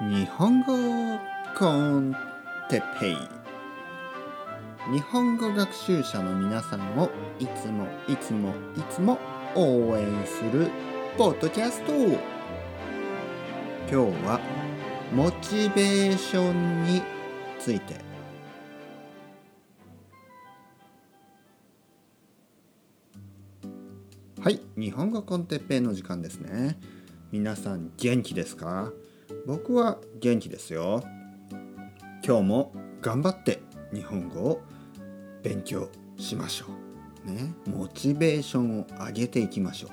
日本語コンテペイ。日本語学習者の皆さんをいつもいつもいつも応援するポッドキャスト。今日はモチベーションについて。はい日本語コンテッペイの時間ですね。皆さん元気ですか？僕は元気ですよ。今日も頑張って日本語を勉強しましょう。ね。モチベーションを上げていきましょ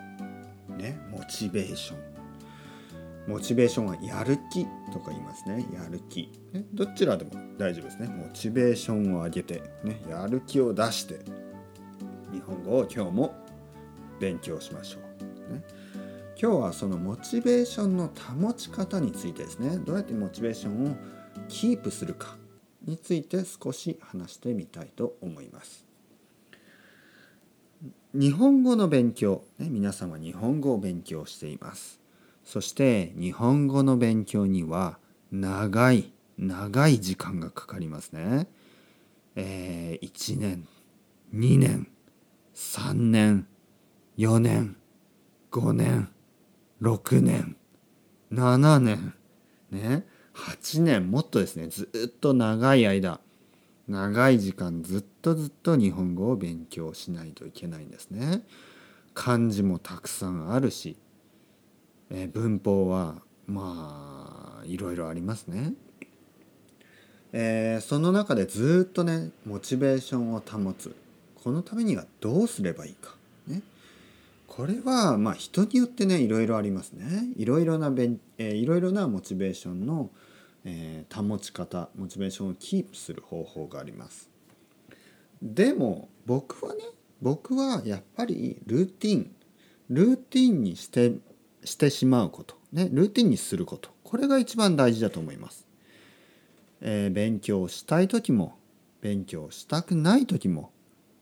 う。ね。モチベーション。モチベーションはやる気とか言いますね。やる気、ね、どちらでも大丈夫ですね。モチベーションを上げて、ね、やる気を出して日本語を今日も勉強しましょう、ね、今日はそのモチベーションの保ち方についてですね。どうやってモチベーションをキープするかについて少し話してみたいと思います。日本語の勉強、ね、皆さんは日本語を勉強しています。そして日本語の勉強には長い長い時間がかかりますね。えー、1年2年3年4年5年6年。7年。ね。8年もっとですね。ずっと長い間。長い時間ずっとずっと日本語を勉強しないといけないんですね。漢字もたくさんあるし、え、文法はまあいろいろありますね。えー、その中でずっとねモチベーションを保つ。このためにはどうすればいいか。ね。これはまあ人によってねいろいろありますね。いろいろなべん、えー、いろいろなモチベーションの、えー、保ち方モチベーションをキープする方法があります。でも僕はね僕はやっぱりルーティンルーティンにしてしてしまうことねルーティンにすることこれが一番大事だと思います、えー、勉強したい時も勉強したくない時も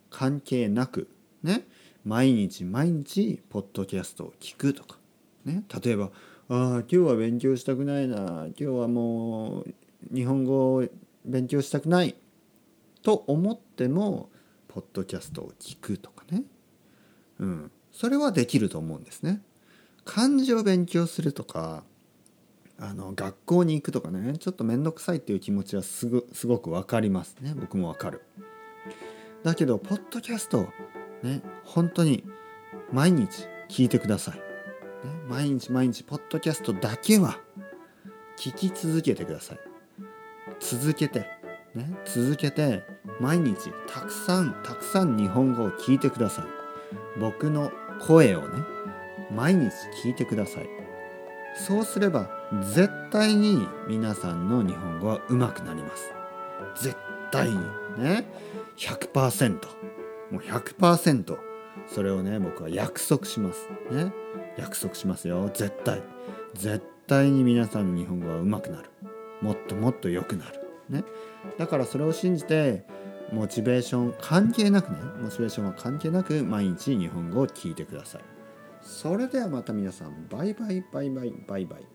関係なくね毎日毎日ポッドキャストを聞くとか、ね、例えば「ああ今日は勉強したくないな。今日はもう日本語を勉強したくない」と思ってもポッドキャストを聞くとかね、うん、それはできると思うんですね。漢字を勉強するとかあの学校に行くとかね。ちょっと面倒くさいっていう気持ちはすぐすごく分かりますね。僕も分かる。だけどポッドキャストね本当に毎日聞いてください、ね、毎日毎日ポッドキャストだけは聞き続けてください。続けてね続けて毎日たくさんたくさん日本語を聞いてください。僕の声をね毎日聞いてください。そうすれば絶対に皆さんの日本語は上手くなります。絶対に。ね100%もう100%それをね僕は約束します。ね。約束しますよ。絶対。絶対に皆さんの日本語は上手くなる。もっともっと良くなる。ね。だからそれを信じてモチベーション関係なくね。モチベーションは関係なく毎日日本語を聞いてください。それではまた皆さんバイバイバイバイバイバイ。